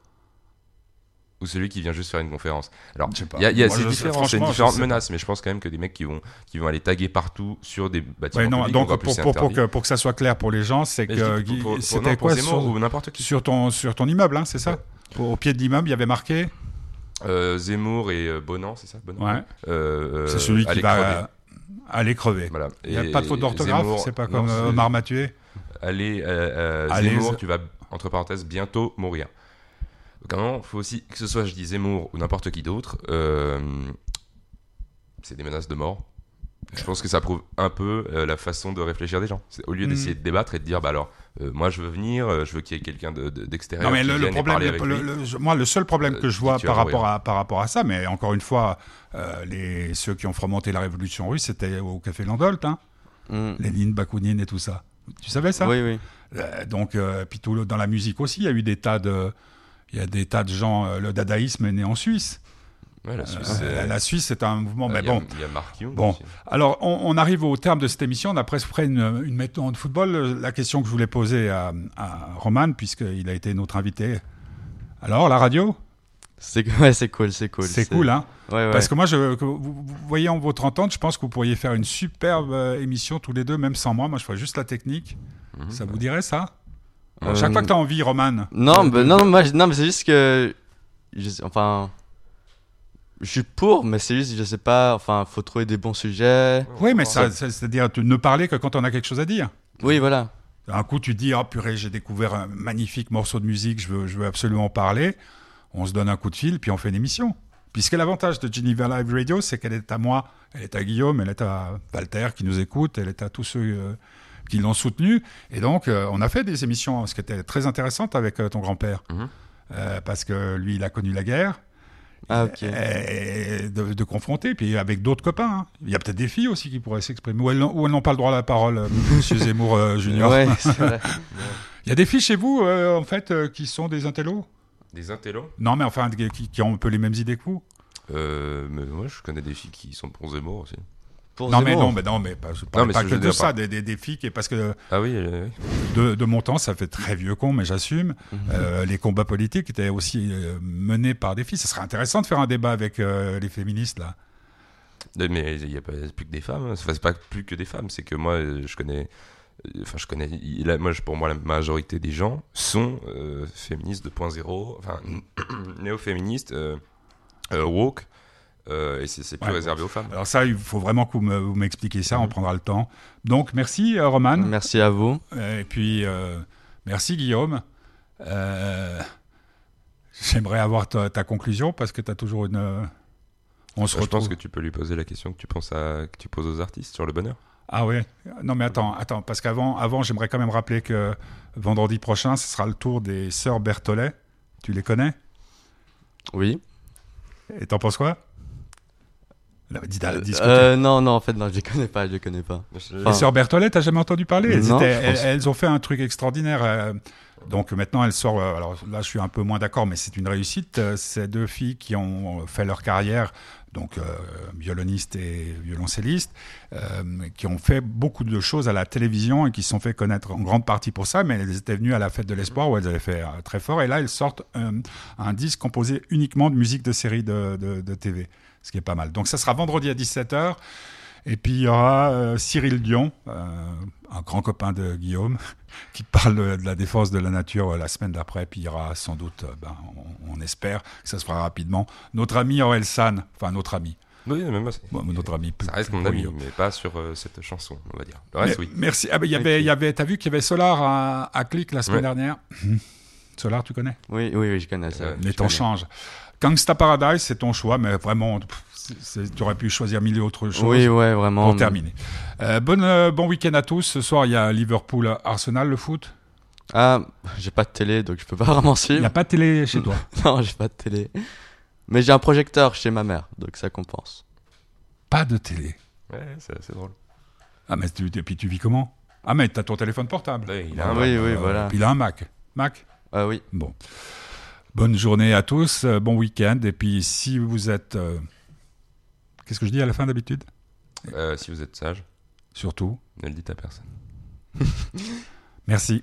ou celui qui vient juste faire une conférence Alors, il y a, y a- Moi, je différentes menaces, mais je pense quand même que des mecs qui vont, qui vont aller taguer partout sur des bâtiments Ouais, non, publics, donc pour, plus pour, que, pour que ça soit clair pour les gens, c'est que c'était quoi Zemmour sur, ou n'importe qui. sur ton, sur ton immeuble, hein, c'est ça Au au pied de l'immeuble, il y avait marqué Euh, Zemmour et euh, Bonan, c'est ça Bonan Ouais. Euh, C'est celui qui va crever. euh, aller crever. Voilà. Il n'y a pas de faute d'orthographe, c'est pas comme euh, Omar Mathieu. Allez, euh, euh, Allez, Zemmour, tu vas, entre parenthèses, bientôt mourir. Donc, à un moment, il faut aussi, que ce soit, je dis Zemmour ou n'importe qui d'autre, euh, c'est des menaces de mort. Je pense que ça prouve un peu euh, la façon de réfléchir des gens. C'est- Au lieu Mm. d'essayer de débattre et de dire, bah alors, euh, moi je veux venir, euh, je veux qu'il y ait quelqu'un de- de- d'extérieur Non, mais qui le, problème, parler le- avec le- lui. le- je- moi, le seul problème Euh, que je vois par rapport, mourir. à, par rapport à ça, mais encore une fois, euh, les, ceux qui ont fomenté la révolution russe, c'était au Café Landolt, hein, Mm. Lénine, Bakounine et tout ça. Tu savais ça Oui, oui. Euh, donc, euh, puis tout le- dans la musique aussi, il y a eu des tas de, il y a des tas de gens. euh, le dadaïsme est né en Suisse. Ouais, la Suisse, Euh, c'est- la Suisse, c'est un mouvement. mais a- bon, Il y a Bon. aussi. alors on, on arrive au terme de cette émission. On a presque près une, une méthode de football. La question que je voulais poser à, à Roman, puisqu'il a été notre invité. Alors, la radio, C'est ouais, c'est cool, c'est cool. c'est cool, hein Ouais, ouais. Parce que moi, je, vous, voyez en votre entente, je pense que vous pourriez faire une superbe euh, émission tous les deux, même sans moi. Moi, je ferais juste la technique. Mhm. Ça vous dirait ça? Euh, Chaque fois que tu as envie, Roman. Non, bah, non, moi, non, mais c'est juste que. je enfin. Je suis pour, mais c'est juste, je sais pas. Enfin, faut trouver des bons sujets. Oui, mais ça, ça- c'est-à-dire ne parler que quand on a quelque chose à dire. Oui, voilà. Un coup, tu dis, oh purée, j'ai découvert un magnifique morceau de musique, je veux, je veux absolument parler. On se donne un coup de fil, puis on fait une émission. Puisque l'avantage de Geneva Live Radio, c'est qu'elle est à moi, elle est à Guillaume, elle est à Walter qui nous écoute, elle est à tous ceux euh, qui l'ont soutenu. Et donc, euh, on a fait des émissions, ce qui était très intéressante avec euh, ton grand-père. Mhm. Euh, parce que lui, il a connu la guerre. Ah. Et de, de confronter, puis avec d'autres copains. hein. Il y a peut-être des filles aussi qui pourraient s'exprimer. Ou elles, n'ont- pas le droit à la parole, Monsieur Zemmour euh, Junior. Ouais, vrai. Il y a des filles chez vous, euh, en fait, qui sont des intellos? Des intellos Non, mais enfin, qui, qui ont un peu les mêmes idées que vous. euh, mais moi, je connais des filles qui sont pour Zemmour aussi. Pour non, mais non, mais non, mais pas, je parle mais pas ce que que je de ça, des, des, des filles qui, parce que Ah oui, oui. de, de mon temps, ça fait très vieux con, mais j'assume. Mhm. euh, les combats politiques étaient aussi euh, menés par des filles. Ce serait intéressant de faire un débat avec euh, les féministes là. Mais il n'y a pas plus que des femmes. hein. Enfin, c'est pas plus que des femmes. C'est que moi, je connais. Enfin, je connais. il a- moi, je- pour moi, la majorité des gens sont euh, féministes 2.0, enfin néo-féministes, euh, euh, woke, euh, et c'est plus Ouais, réservé aux femmes. Alors ça, il faut vraiment que vous me- vous m'expliquiez ça. On Mhm. prendra le temps. Donc merci euh, Roman. Merci à vous. Et puis, euh, merci Guillaume. Euh, J'aimerais avoir ta, ta conclusion parce que tu as toujours une. On se Moi, je pense retrouve. que tu peux lui poser la question que tu penses à, que tu poses aux artistes sur le bonheur. Ah oui. Non mais attends, attends, parce qu'avant, avant, j'aimerais quand même rappeler que vendredi prochain, ce sera le tour des sœurs Berthollet. Tu les connais? Oui. Et t'en penses quoi? Là, dis- discute. Euh, non, non, en fait, non, je les connais pas, je les connais pas. Les Enfin, sœurs Berthollet, t'as jamais entendu parler? Elles, Non, étaient- elles, ont fait un truc extraordinaire. euh, donc maintenant, elles sortent. euh, alors là, je suis un peu moins d'accord, mais c'est une réussite. Euh, C'est deux filles qui ont fait leur carrière, donc euh, violonistes et violoncellistes, euh, qui ont fait beaucoup de choses à la télévision et qui se sont fait connaître en grande partie pour ça. Mais elles étaient venues à la fête de l'espoir où elles avaient fait euh, très fort. Et là, elles sortent euh, un disque composé uniquement de musique de série de, de- de TV, ce qui est pas mal. Donc ça sera vendredi à 17h. Et puis il y aura euh, Cyril Dion, euh, un grand copain de Guillaume, qui parle de la défense de la nature euh, la semaine d'après. Puis il y aura sans doute, euh, ben, on, on espère que ça se fera rapidement, notre ami Aurel San, enfin notre ami, Oui, c'est- Bon, notre ami. ça reste mon ami, mais pas sur euh, cette chanson, on va dire. Le reste, Mais- oui. Merci. Ah ben, il y avait, y avait, t'as vu qu'il y avait Solar à, à Click la semaine Ouais. dernière? Solar, tu connais? Oui, oui, oui, je connais ça. Euh, Mais t'en connais. change. Gangsta Paradise, c'est ton choix, mais vraiment, pff, tu aurais pu choisir mille autres choses Oui, ouais, vraiment. pour mais- terminer. Euh, bonne, euh, bon week-end à tous. Ce soir, il y a Liverpool-Arsenal, le foot. Ah, j'ai pas de télé, donc je peux pas vraiment Il suivre. n'y a pas de télé chez toi. Non, j'ai pas de télé. Mais j'ai un projecteur chez ma mère, donc ça compense. Pas de télé. Ouais, c'est assez drôle. Ah, mais tu, et puis tu vis comment? Ah, mais t'as ton téléphone portable. Ouais, il a Ah, un oui, Mac. oui, Euh, voilà. Puis il a un Mac. Mac? Ah oui. Bon. Bonne journée à tous, euh, bon week-end. Et puis si vous êtes... euh, Qu'est-ce que je dis à la fin d'habitude Euh, si vous êtes sage, Surtout, ne le dites à personne. merci.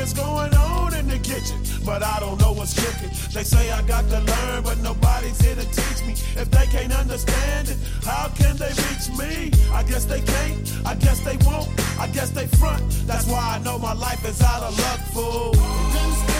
Them what's going on in the kitchen. But I don't know what's cooking. They say I got to learn, but nobody's here to teach me. If they can't understand it, how can they reach me? I guess they can't, I guess they won't, I guess they front. That's why I know my life is out of luck, fool.